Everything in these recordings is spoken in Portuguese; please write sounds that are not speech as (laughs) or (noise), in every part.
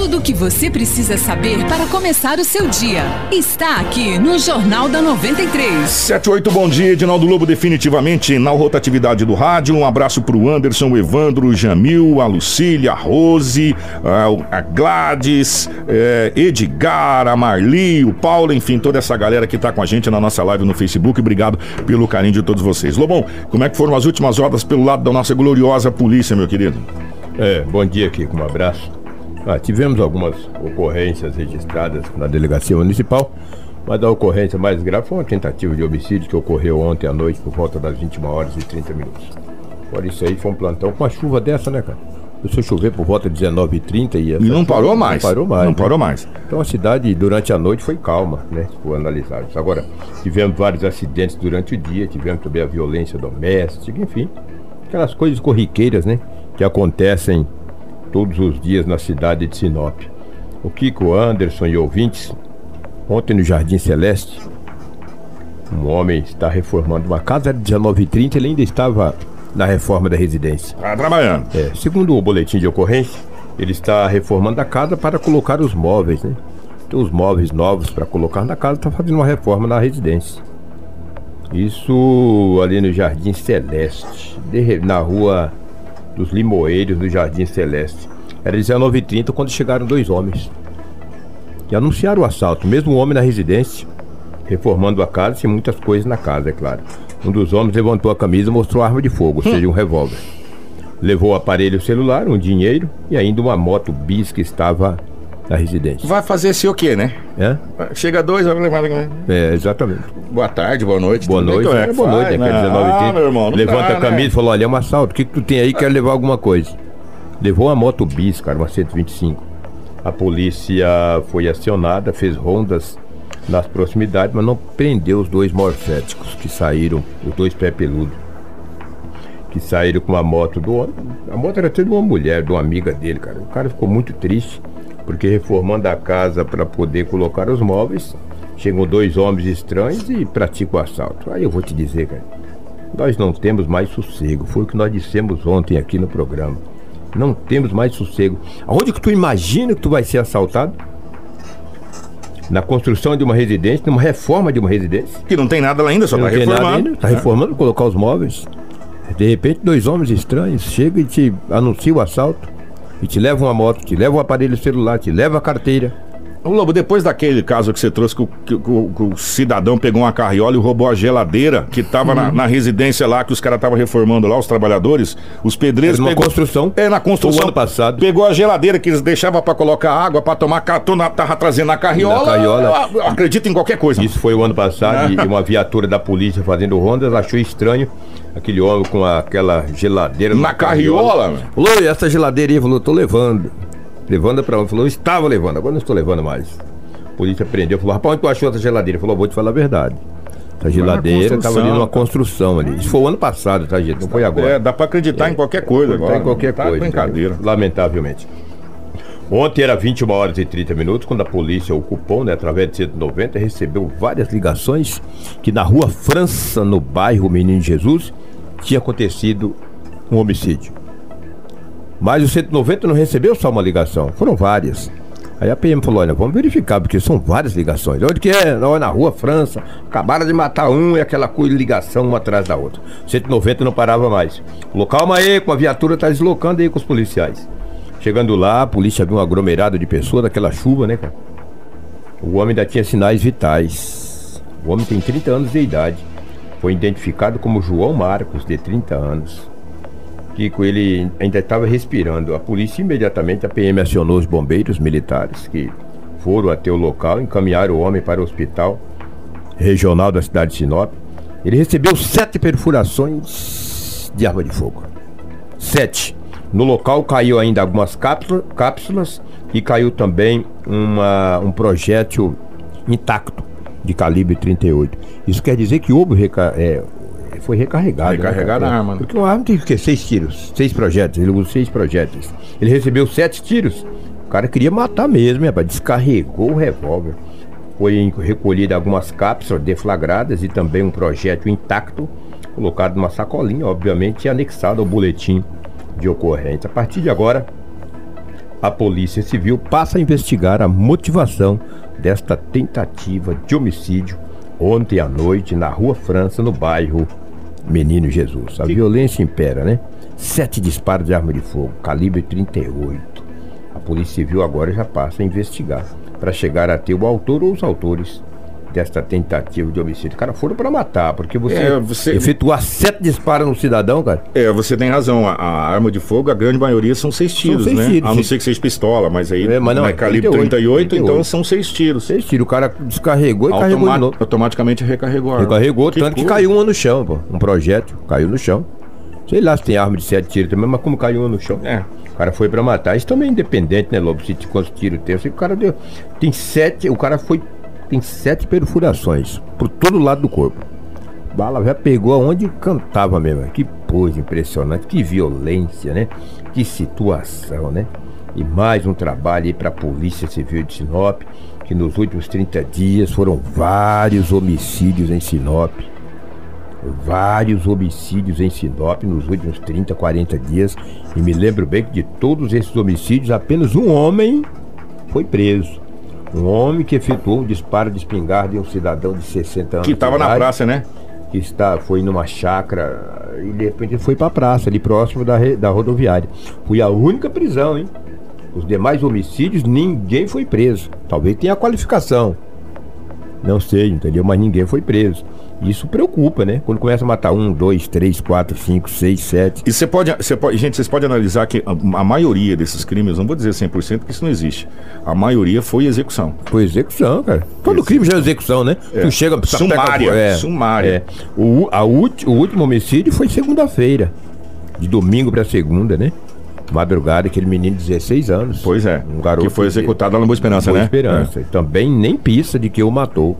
Tudo o que você precisa saber para começar o seu dia está aqui no Jornal da 93. 78, bom dia, Edinaldo Lobo, definitivamente na rotatividade do rádio. Um abraço pro Anderson, o Evandro, o Jamil, a Lucília, a Rose, a, Gladys, é, Edgar, a Marli, o Paulo, enfim, toda essa galera que tá com a gente na nossa live no Facebook. Obrigado pelo carinho de todos vocês. Lobão, como é que foram as últimas horas pelo lado da nossa gloriosa polícia, meu querido? É, bom dia aqui, com um abraço. Ah, tivemos algumas ocorrências registradas na delegacia municipal, mas a ocorrência mais grave foi uma tentativa de homicídio que ocorreu ontem à noite por volta das 21 horas e 30 minutos. Por isso aí foi um plantão com uma chuva dessa, né, cara? Começou a chover por volta de 19h30 e, e não parou mais. Não parou mais. Não né? parou mais. Então a cidade durante a noite foi calma, né? Se for analisar. Agora, tivemos vários acidentes durante o dia, tivemos também a violência doméstica, enfim. Aquelas coisas corriqueiras, né? Que acontecem todos os dias na cidade de Sinop. O Kiko Anderson e ouvintes, ontem no Jardim Celeste, um homem está reformando uma casa, de 19h30, ele ainda estava na reforma da residência. Está trabalhando. É, segundo o boletim de ocorrência, ele está reformando a casa para colocar os móveis, né? Tem os móveis novos para colocar na casa, está fazendo uma reforma na residência. Isso ali no Jardim Celeste, na rua dos Limoeiros do Jardim Celeste. Era 19h30 quando chegaram dois homens. E anunciaram o assalto, mesmo o homem na residência, reformando a casa e muitas coisas na casa, é claro. Um dos homens levantou a camisa e mostrou a arma de fogo, ou seja, um revólver. Levou o aparelho celular, um dinheiro e ainda uma moto bis que estava na residência. Vai fazer esse o quê, né? É? Chega dois, vai levar. É, exatamente. Boa tarde, boa noite. Boa noite, Então, é, boa faz, noite, né? aquele 19 Ah, meu irmão, Levanta dá, a camisa né? e falou: olha, é um assalto, o que, que tu tem aí? Quero levar alguma coisa. Levou uma moto bis, cara, uma 125. A polícia foi acionada, fez rondas nas proximidades, mas não prendeu os dois morféticos que saíram, os dois pé peludo. Que saíram com a moto do homem. A moto era até de uma mulher, de uma amiga dele, cara. O cara ficou muito triste, porque reformando a casa para poder colocar os móveis, chegam dois homens estranhos e praticam o assalto. Aí eu vou te dizer, cara, nós não temos mais sossego. Foi o que nós dissemos ontem aqui no programa. Não temos mais sossego. Aonde que tu imagina que tu vai ser assaltado? Na construção de uma residência, numa reforma de uma residência. Que não tem nada lá ainda, só tá nada reformando. ainda, tá reformando, colocar os móveis. De repente, dois homens estranhos chegam e te anunciam o assalto. E te levam uma moto, te levam um aparelho celular, te levam a carteira. Ô Lobo, depois daquele caso que você trouxe que o, que o- que o cidadão pegou uma carriola e roubou a geladeira que tava Uhum. na, na residência lá, que os caras estavam reformando lá, os trabalhadores, os pedreiros. Era pegou- construção. É, na construção. O ano passado. Pegou a geladeira que eles deixavam pra colocar água, pra tomar catona, tava trazendo na carriola. Na carriola. Acredita em qualquer coisa. Isso foi o ano passado e uma viatura da polícia fazendo rondas achou estranho aquele homem com aquela geladeira Na carriola, meu. Falou, e essa geladeira aí? Falou, tô levando. Levando pra onde? Falou, estava levando, agora não estou levando mais. A polícia prendeu, falou, rapaz, onde tu achou essa geladeira? Falou, vou te falar a verdade. Essa geladeira estava ali numa construção ali. Isso foi o ano passado, tá, gente? Não foi agora. É, dá pra acreditar em qualquer coisa agora. em qualquer Tá coisa. brincadeira. Lamentavelmente. Ontem era 21 horas e 30 minutos, quando a polícia ocupou, né, através de 190, recebeu várias ligações que na rua França, no bairro Menino Jesus, tinha acontecido um homicídio. Mas o 190 não recebeu só uma ligação, foram várias. Aí a PM falou: olha, vamos verificar, porque são várias ligações. Onde que é? Não, é na rua França. Acabaram de matar um e aquela coisa, ligação uma atrás da outra. 190 não parava mais. Falou, calma aí, com a viatura tá deslocando aí com os policiais. Chegando lá, a polícia viu um aglomerado de pessoas daquela chuva, né, cara? O homem ainda tinha sinais vitais. O homem tem 30 anos de idade. Foi identificado como João Marcos, de 30 anos. Kiko, ele ainda estava respirando. A polícia imediatamente, a PM acionou os bombeiros militares que foram até o local, encaminharam o homem para o hospital regional da cidade de Sinop. Ele recebeu sete perfurações de arma de fogo. Sete. No local caiu ainda algumas cápsula- cápsulas e caiu também uma, um projétil intacto de calibre 38. Isso quer dizer que houve reca- é, foi recarregado. Recarregada né? a arma, né? Porque uma arma tem que seis tiros, seis projéteis. Ele usou seis projéteis. Ele recebeu sete tiros. O cara queria matar mesmo, rapaz. Descarregou o revólver. Foi recolhida algumas cápsulas deflagradas e também um projétil intacto, colocado numa sacolinha, obviamente, e anexado ao boletim de ocorrência. A partir de agora, a Polícia Civil passa a investigar a motivação desta tentativa de homicídio ontem à noite na Rua França, no bairro Menino Jesus. A violência impera, né? Sete disparos de arma de fogo, calibre 38. A Polícia Civil agora já passa a investigar para chegar a ter o autor ou os autores desta tentativa de homicídio. Cara, foram para matar, porque você, é, você efetuar sete disparos no cidadão, cara. É, você tem razão. A, a, arma de fogo, a grande maioria são seis tiros, são seis né? Tiros, a não ser que seja pistola, mas aí é, mas não, é calibre 38, 38, 38, então são seis tiros. Seis tiros. O cara descarregou e Automa carregou de novo. Automaticamente recarregou a arma. Recarregou, que tanto que caiu uma no chão, pô. Um projétil, caiu no chão. Sei lá se tem arma de sete tiros também, mas como caiu uma no chão. É. O cara foi pra matar. Isso também é independente, né, Lobo? Se quantos tiros tem. Eu sei que o cara deu. Tem sete. O cara foi tem sete perfurações por todo lado do corpo. Bala já pegou aonde cantava mesmo. Que pose impressionante, que violência, né? Que situação, né? E mais um trabalho aí para a Polícia Civil de Sinop, que nos últimos 30 dias foram vários homicídios em Sinop. Vários homicídios em Sinop nos últimos 30, 40 dias. E me lembro bem que de todos esses homicídios, apenas um homem foi preso. Um homem que efetuou um disparo de espingarda em um cidadão de 60 anos. Que estava na praça, né? Que está, foi numa chácara e de repente foi para a praça, ali próximo da, da rodoviária. Foi a única prisão, hein? Os demais homicídios, ninguém foi preso. Talvez tenha a qualificação. Não sei, entendeu? Mas ninguém foi preso. Isso preocupa, né? Quando começa a matar um, dois, três, quatro, cinco, seis, sete. E você pode, você pode. Gente, vocês podem analisar que a, a, maioria desses crimes, não vou dizer 100%, porque isso não existe. A maioria foi execução. Foi execução, cara. Todo crime já é execução, né? É. Tu chega. Sumária. É, sumária. É. O, a, o último homicídio foi segunda-feira. De domingo para segunda, né? madrugada, aquele menino de 16 anos. Pois é. Um garoto. Que foi executado lá na Boa Esperança, Boa né? Esperança. É. Também nem pista de que o matou.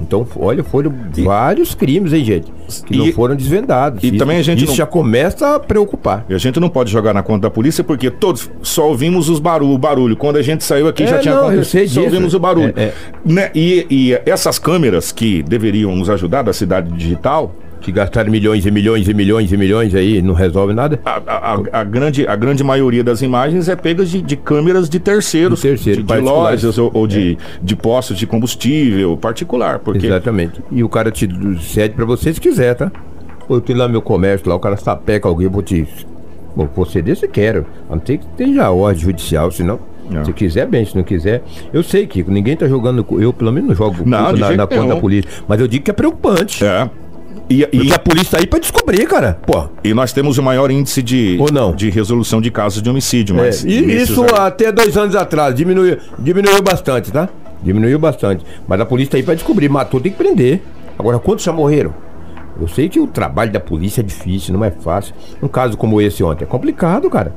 Então, olha, foram e, vários crimes, hein, gente? Que e, não foram desvendados. E isso, também a gente isso não... já começa a preocupar. E a gente não pode jogar na conta da polícia porque todos só ouvimos os barulho, o barulho. Quando a gente saiu aqui é, já tinha não, acontecido. Só ouvimos o barulho. É, é. Né? E, e essas câmeras que deveriam nos ajudar da cidade digital, que gastaram milhões e milhões e milhões e milhões aí não resolve nada? A, a, a grande, a grande maioria das imagens é pega de, de câmeras de terceiros, de, terceiro, de, de lojas ou, ou de, é. de postos de combustível particular. Porque... Exatamente. E o cara te cede para você se quiser, tá? eu tenho lá meu comércio, lá o cara sapeca alguém, eu vou te. Bom, vou ceder se quero. Não ter que ter já ordem judicial, senão. Não. Se quiser, bem, se não quiser. Eu sei, Kiko, ninguém tá jogando. Eu, pelo menos, não jogo não, na, na conta da polícia. Mas eu digo que é preocupante. É. E, e a polícia tá aí pra descobrir, cara. Pô. E nós temos o maior índice de, Ou não. de resolução de casos de homicídio. Mas é, e isso até dois anos atrás diminuiu, diminuiu bastante, tá? Diminuiu bastante. Mas a polícia tá aí pra descobrir. Matou, tem que prender. Agora, quantos já morreram? Eu sei que o trabalho da polícia é difícil, não é fácil. Um caso como esse ontem é complicado, cara.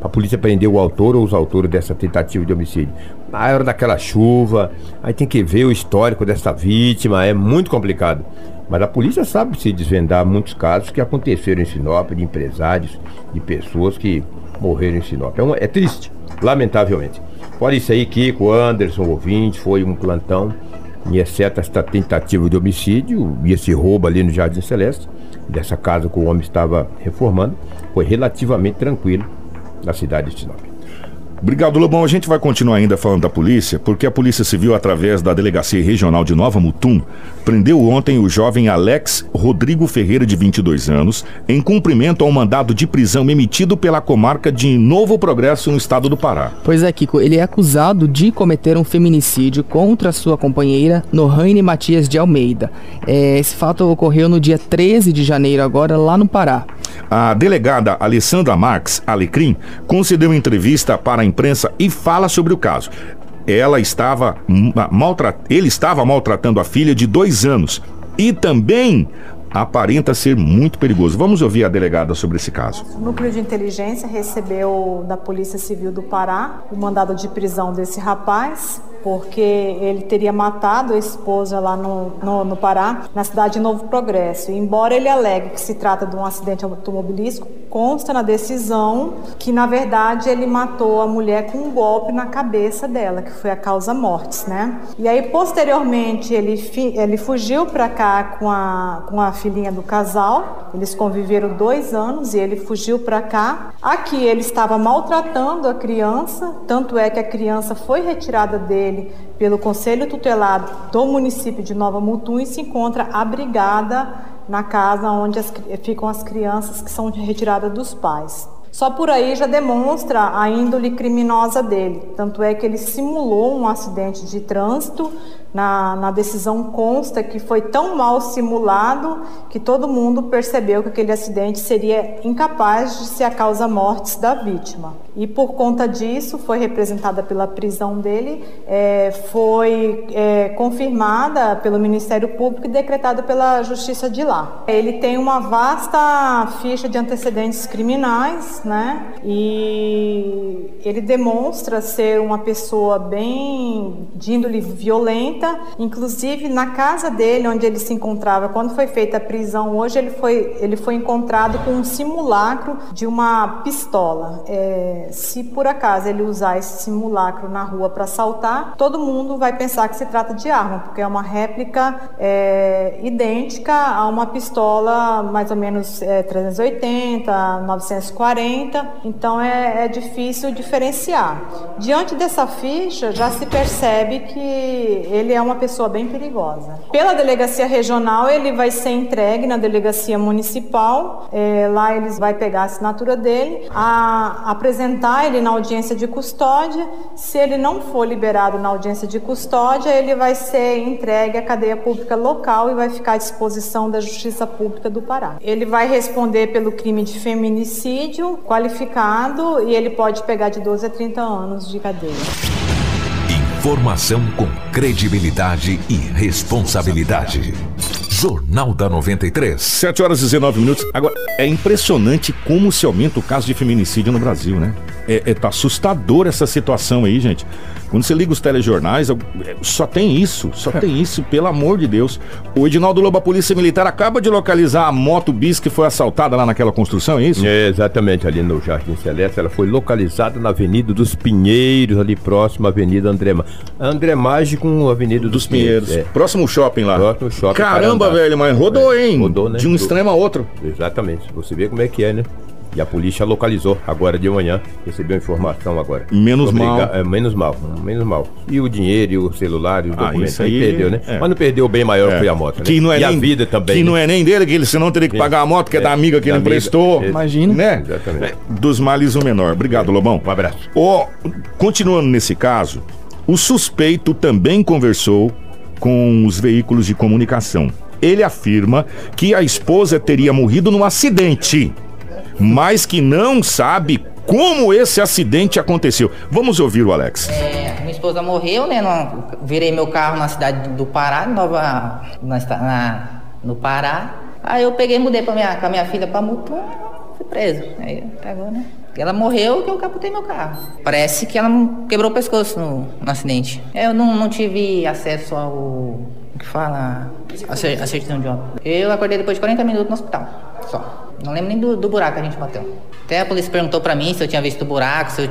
A polícia prender o autor ou os autores dessa tentativa de homicídio. Na hora daquela chuva, aí tem que ver o histórico dessa vítima, é muito complicado. Mas a polícia sabe se desvendar muitos casos que aconteceram em Sinop, de empresários, de pessoas que morreram em Sinop. É, é triste, lamentavelmente. Fora isso aí, Kiko, Anderson, ouvinte, foi um plantão, e exceto esta tentativa de homicídio e esse roubo ali no Jardim Celeste, dessa casa que o homem estava reformando, foi relativamente tranquilo na cidade de Sinop. Obrigado, Lobão. A gente vai continuar ainda falando da polícia, porque a Polícia Civil, através da Delegacia Regional de Nova Mutum, prendeu ontem o jovem Alex Rodrigo Ferreira, de 22 anos, em cumprimento ao mandado de prisão emitido pela comarca de Novo Progresso, no estado do Pará. Pois é, Kiko, ele é acusado de cometer um feminicídio contra sua companheira Noraine Matias de Almeida. É, esse fato ocorreu no dia 13 de janeiro, agora, lá no Pará. A delegada Alessandra Marques Alecrim concedeu entrevista para a imprensa e fala sobre o caso. Ela estava maltrat... Ele estava maltratando a filha de dois anos e também aparenta ser muito perigoso. Vamos ouvir a delegada sobre esse caso. O núcleo de inteligência recebeu da Polícia Civil do Pará o mandado de prisão desse rapaz porque ele teria matado a esposa lá no, no, no Pará, na cidade de Novo Progresso. Embora ele alegue que se trata de um acidente automobilístico, consta na decisão que, na verdade, ele matou a mulher com um golpe na cabeça dela, que foi a causa mortes, né? E aí, posteriormente, ele, ele fugiu para cá com a, com a filhinha do casal, eles conviveram dois anos e ele fugiu para cá. Aqui ele estava maltratando a criança, tanto é que a criança foi retirada dele pelo Conselho Tutelar do município de Nova Mutum e se encontra abrigada na casa onde as, ficam as crianças que são retiradas dos pais. Só por aí já demonstra a índole criminosa dele. Tanto é que ele simulou um acidente de trânsito na, na decisão consta que foi tão mal simulado que todo mundo percebeu que aquele acidente seria incapaz de ser a causa mortes da vítima. E por conta disso, foi representada pela prisão dele, é, foi é, confirmada pelo Ministério Público e decretada pela Justiça de lá. Ele tem uma vasta ficha de antecedentes criminais, né? E ele demonstra ser uma pessoa bem de índole violenta Inclusive, na casa dele, onde ele se encontrava, quando foi feita a prisão, hoje ele foi, ele foi encontrado com um simulacro de uma pistola. É, se por acaso ele usar esse simulacro na rua para assaltar, todo mundo vai pensar que se trata de arma, porque é uma réplica é, idêntica a uma pistola mais ou menos é, 380, 940. Então é, é difícil diferenciar. Diante dessa ficha, já se percebe que ele ele é uma pessoa bem perigosa. Pela delegacia regional, ele vai ser entregue na delegacia municipal. É, lá eles vai pegar a assinatura dele, a, apresentar ele na audiência de custódia. Se ele não for liberado na audiência de custódia, ele vai ser entregue à cadeia pública local e vai ficar à disposição da Justiça Pública do Pará. Ele vai responder pelo crime de feminicídio qualificado e ele pode pegar de 12 a 30 anos de cadeia. Informação com credibilidade e responsabilidade. Jornal da 93. 7 horas e 19 minutos. Agora, é impressionante como se aumenta o caso de feminicídio no Brasil, né? É, é tá assustador essa situação aí, gente. Quando você liga os telejornais, é, só tem isso, só tem (laughs) isso, pelo amor de Deus. O Edinaldo Lobo, a Polícia Militar, acaba de localizar a moto bis que foi assaltada lá naquela construção, é isso? É, exatamente, ali no Jardim Celeste. Ela foi localizada na Avenida dos Pinheiros, ali próximo à Avenida André, André Mágico com a Avenida dos, dos Pinheiros. Pinheiros. É. Próximo shopping lá. Próximo shopping. Caramba, velho, mas rodou, é, hein? Rodou, né? De um extremo a outro. Exatamente. Você vê como é que é, né? E a polícia localizou agora de manhã, recebeu informação agora. Menos mal. É, menos mal, menos mal. E o dinheiro, e o celular, e os ah, documentos. Aí, aí perdeu, né? É. Mas não perdeu o bem maior é. foi a moto, né? Que não é e nem, a vida também. Que né? não é nem dele, que ele senão teria que pagar a moto, que é, da amiga que ele emprestou. Imagina. Né? Exatamente. Dos males o menor. Obrigado, Lobão. Um abraço. Oh, continuando nesse caso, o suspeito também conversou com os veículos de comunicação. Ele afirma que a esposa teria morrido num acidente mas que não sabe como esse acidente aconteceu. Vamos ouvir o Alex. É, minha esposa morreu, né? No, virei meu carro na cidade do Pará, Nova, na, na, no Pará. Aí eu peguei, mudei pra minha, com a minha filha para Mutum, fui preso. Aí pegou, né? Ela morreu que eu capotei meu carro. Parece que ela quebrou o pescoço no, no acidente. Eu não, não tive acesso ao. O que fala? A, certidão de óbito. Eu acordei depois de 40 minutos no hospital. Só. Não lembro nem do, do buraco que a gente bateu. Até a polícia perguntou pra mim se eu tinha visto o buraco, se eu...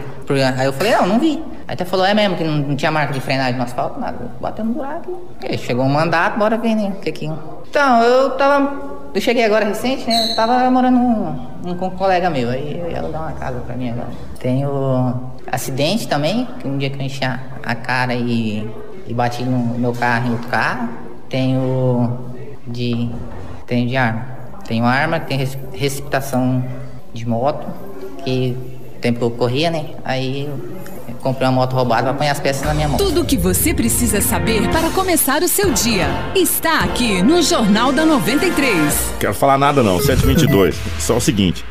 aí eu falei, não, não vi. Aí até falou, é mesmo, que não, não tinha marca de frenagem no asfalto, nada. Bateu no buraco. E chegou um mandato, bora ver, né? Que que... Então, eu tava. Eu cheguei agora recente, né? Eu tava morando um, com um colega meu. Aí eu ia alugar uma casa pra mim agora. Tenho acidente também, que um dia que eu enchi a, a cara e, e bati no meu carro em outro carro. Tenho de. Tenho de arma. Tenho arma, tenho receptação de moto, que tempo que eu corria, né? Aí eu comprei uma moto roubada para apanhar as peças na minha moto. Tudo o que você precisa saber para começar o seu dia está aqui no Jornal da 93. Quero falar nada não, 722. Só o seguinte,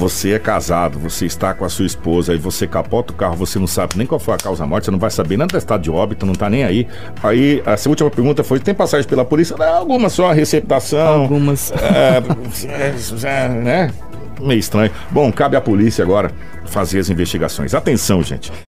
você é casado, você está com a sua esposa, e você capota o carro, você não sabe nem qual foi a causa morte, você não vai saber nem do estado de óbito, não está nem aí. Aí, a sua última pergunta foi: tem passagem pela polícia? Não, alguma só, receptação. Algumas. É, é, é, né? Meio estranho. Bom, cabe à polícia agora fazer as investigações. Atenção, gente.